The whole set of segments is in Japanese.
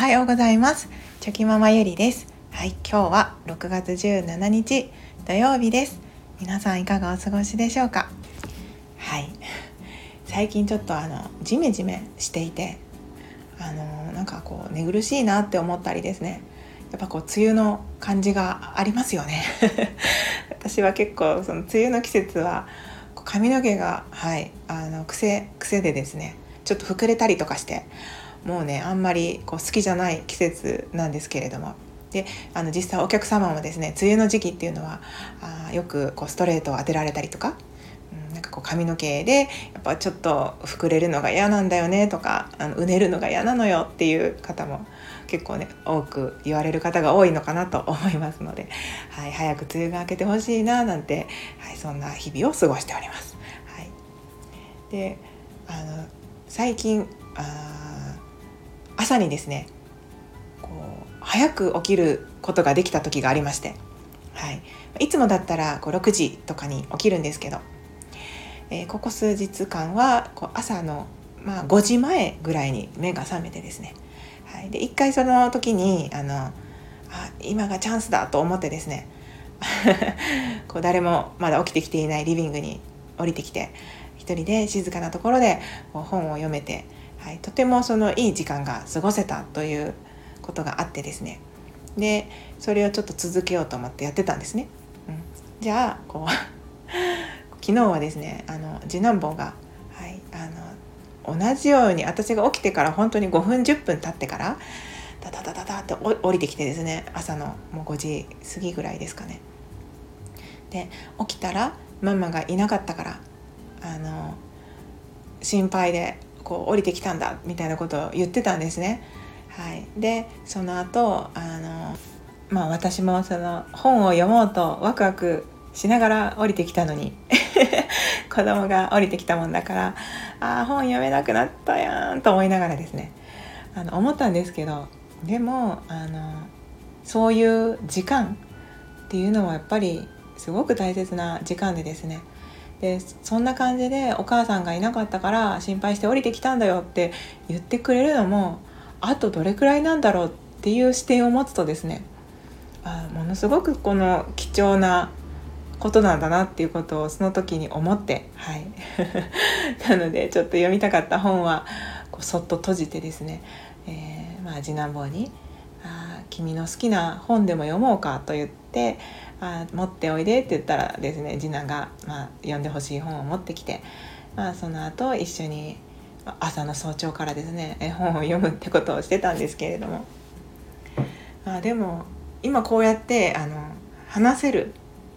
はようございます。チョキママゆりです。はい今日は6月17日土曜日です。皆さんいかがお過ごしでしょうか？はい。最近ちょっとあのジメジメしていてあのなんかこう寝苦しいなって思ったりですね。やっぱこう梅雨の感じがありますよね。私は結構その梅雨の季節は髪の毛がはいあの癖癖でですねちょっと膨れたりとかしてもうねあんまりこう好きじゃない季節なんですけれどもであの実際お客様もですね梅雨の時期っていうのはあよくこうストレートを当てられたりとか、うん、なんかこう髪の毛でやっぱちょっと膨れるのが嫌なんだよねとかあのうねるのが嫌なのよっていう方も結構ね多く言われる方が多いのかなと思いますので、はい、早く梅雨が明けてほしいななんて、はい、そんな日々を過ごしております。はい、であの最近あ朝にですねこう早く起きることができた時がありまして、はい、いつもだったらこう6時とかに起きるんですけど、えー、ここ数日間はこう朝の、まあ、5時前ぐらいに目が覚めてですね、はい、で一回その時にあのあ今がチャンスだと思ってですね こう誰もまだ起きてきていないリビングに降りてきて一人で静かなところで本を読めて、はい、とてもそのいい時間が過ごせたということがあってですねでそれをちょっと続けようと思ってやってたんですね。うん、じゃあこう 昨日はですねあの次男坊が、はい、あの同じように私が起きてから本当に5分10分経ってからダダダダダって降りてきてですね朝のもう5時過ぎぐらいですかね。で起きたらママがいなかったからあの心配でこう降りてきたんだみたいなことを言ってたんですね。はい、でその後あのまあ私もその本を読もうとワクワクしながら降りてきたのに 子供が降りてきたもんだからああ本読めなくなったやんと思いながらですね。あの思ったんですけどでもあのそういう時間っていうのはやっぱりすごく大切な時間でですね。でそんな感じでお母さんがいなかったから心配して降りてきたんだよって言ってくれるのもあとどれくらいなんだろうっていう視点を持つとですねあものすごくこの貴重なことなんだなっていうことをその時に思ってはい。なのでちょっと読みたかった本はこうそっと閉じてですね、えー、まあ、次男坊にあ「君の好きな本でも読もうか」と言ってあ持っておいでって言ったらですね次男が、まあ、読んでほしい本を持ってきて、まあ、その後一緒に朝の早朝からですね絵本を読むってことをしてたんですけれども、まあ、でも今こうやってあの話せるっ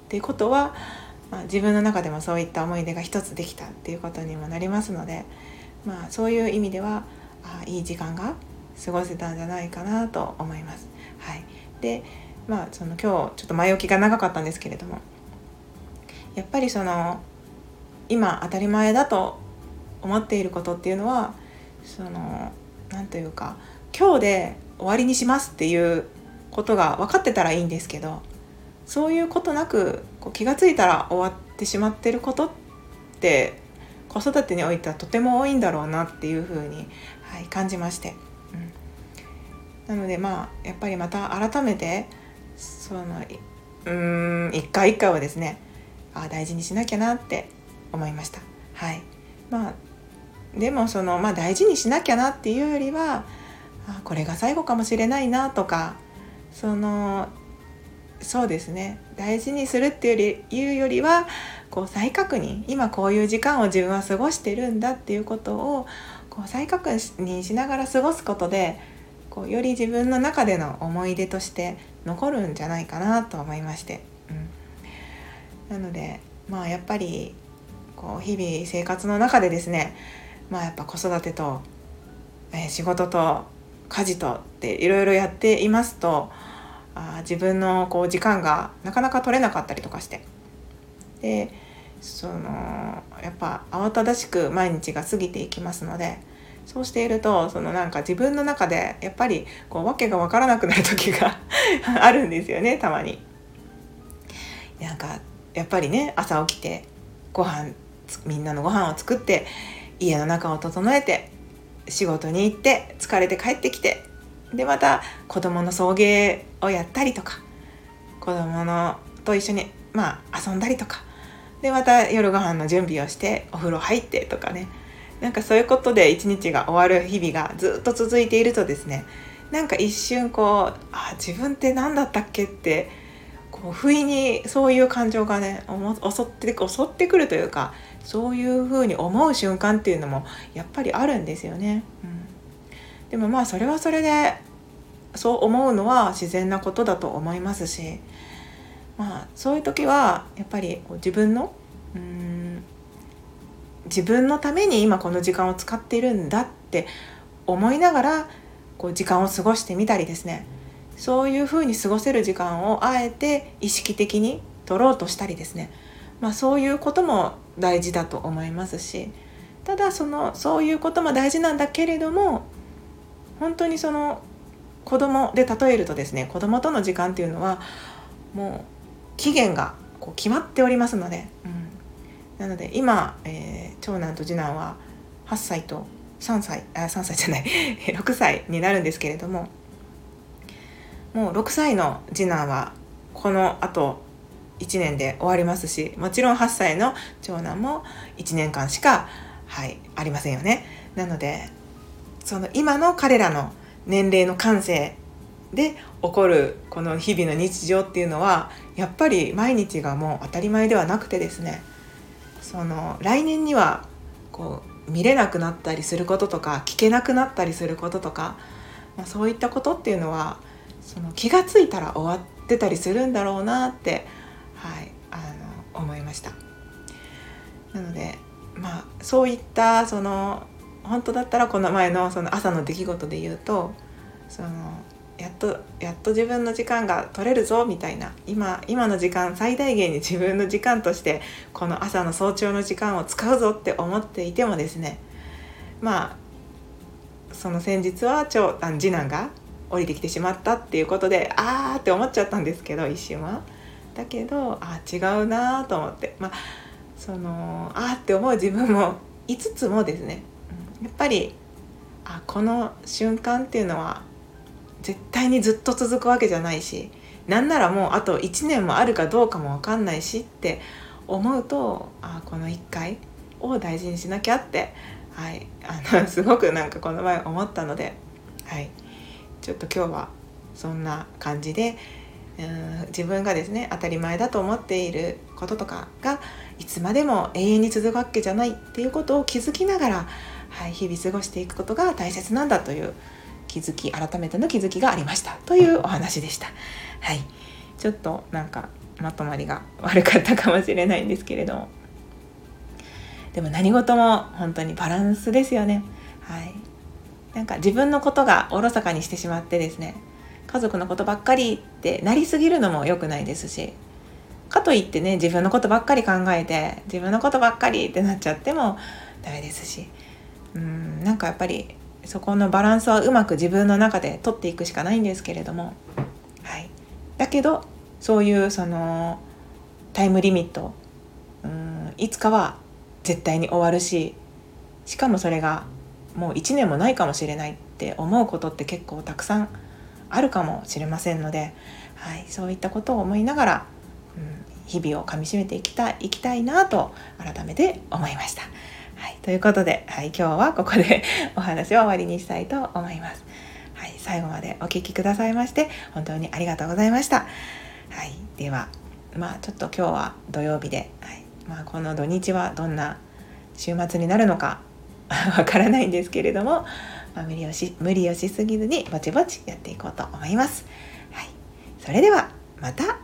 ていうことは、まあ、自分の中でもそういった思い出が一つできたっていうことにもなりますので、まあ、そういう意味ではあいい時間が過ごせたんじゃないかなと思います。はい、でまあその今日ちょっと前置きが長かったんですけれどもやっぱりその今当たり前だと思っていることっていうのはその何というか今日で終わりにしますっていうことが分かってたらいいんですけどそういうことなくこう気が付いたら終わってしまってることって子育てにおいてはとても多いんだろうなっていうふうに、はい、感じまして、うん、なのでまあやっぱりまた改めてそのうん一回一回はですねあ大事にしなきゃなって思いました。はい。まあ、でもその、まあ、大事にしなきゃなっていうよりはあこれが最後かもしれないなとかそのそうですね。大事にするっていうよりいうよりはこう再確認。今こういう時間を自分は過ごしてるんだっていうことをこう再確認しながら過ごすことでこうより自分の中での思い出として残るんじゃないかなと思いまして、うん、なのでまあやっぱりこう日々生活の中でですねまあやっぱ子育てと、えー、仕事と家事とっていろいろやっていますとあ自分のこう時間がなかなか取れなかったりとかして。でそのやっぱ慌ただしく毎日が過ぎていきますのでそうしているとそのなんか自分の中でやっぱりこう訳が分からなくなる時が あるんですよねたまに。なんかやっぱりね朝起きてご飯みんなのご飯を作って家の中を整えて仕事に行って疲れて帰ってきてでまた子供の送迎をやったりとか子供のと一緒にまあ遊んだりとかでまた夜ご飯の準備をしてお風呂入ってとかねなんかそういうことで一日が終わる日々がずっと続いているとですねなんか一瞬こうあ自分って何だったっけってこう不意にそういう感情がね襲って襲ってくるというかそういうふうに思う瞬間っていうのもやっぱりあるんですよね。うん、でもまあそれはそれでそう思うのは自然なことだと思いますしまあそういう時はやっぱり自分のうん自分のために今この時間を使っているんだって思いながらこう時間を過ごしてみたりですね。そういうふうに過ごせる時間をあえて意識的に取ろうとしたりですね、まあ、そういうことも大事だと思いますし。ただそのそういうことも大事なんだけれども本当にその子供で例えるとですね子供との時間っていうのはもう期限がこう決まっておりますので、うん、なので今、えー、長男と次男は8歳と3歳あ3歳じゃない 6歳になるんですけれどももう6歳の次男はこのあと1年で終わりますしもちろん8歳の長男も1年間しか、はい、ありませんよね。なのでその今の彼らの年齢の感性で起こるこの日々の日常っていうのはやっぱり毎日がもう当たり前ではなくてですねその来年にはこう見れなくなったりすることとか聞けなくなったりすることとか、まあ、そういったことっていうのはその気が付いたら終わってたりするんだろうなって、はい、あの思いました。なのでまあそういったその本当だったらこの前のその朝の出来事で言うとそのやっとやっと自分の時間が取れるぞみたいな今今の時間最大限に自分の時間としてこの朝の早朝の時間を使うぞって思っていてもですねまあその先日は長男次男が降りてきてしまったっていうことであーって思っちゃったんですけど一瞬は。だけどあ違うなと思ってまあそのあーって思う自分もいつつもですねやっぱりあこの瞬間っていうのは絶対にずっと続くわけじゃないしなんならもうあと1年もあるかどうかも分かんないしって思うとあこの1回を大事にしなきゃって、はい、あの すごくなんかこの前思ったので、はい、ちょっと今日はそんな感じでうん自分がですね当たり前だと思っていることとかがいつまでも永遠に続くわけじゃないっていうことを気づきながら、はい、日々過ごしていくことが大切なんだという気づき改めての気づきがありました。というお話でした。はい、ちょっとなんかまとまりが悪かったかもしれないんですけれど。もでも何事も本当にバランスですよね。はい、なんか自分のことがおろそかにしてしまってですね。家族のことばっかりってなりすぎるのも良くないですし。かといってね自分のことばっかり考えて自分のことばっかりってなっちゃってもダメですし。うんなんかやっぱりそこのバランスはうまく自分の中で取っていくしかないんですけれども、はい、だけどそういうそのタイムリミットうんいつかは絶対に終わるししかもそれがもう1年もないかもしれないって思うことって結構たくさんあるかもしれませんので、はい、そういったことを思いながら、うん、日々をかみしめていきたいいきたいなと改めて思いました。はい、ということで、はい、今日はここで お話を終わりにしたいと思います。はい、最後までお聴きくださいまして本当にありがとうございました。はい、ではまあちょっと今日は土曜日で、はいまあ、この土日はどんな週末になるのか わからないんですけれども、まあ、無理をし無理をしすぎずにぼちぼちやっていこうと思います。はい、それではまた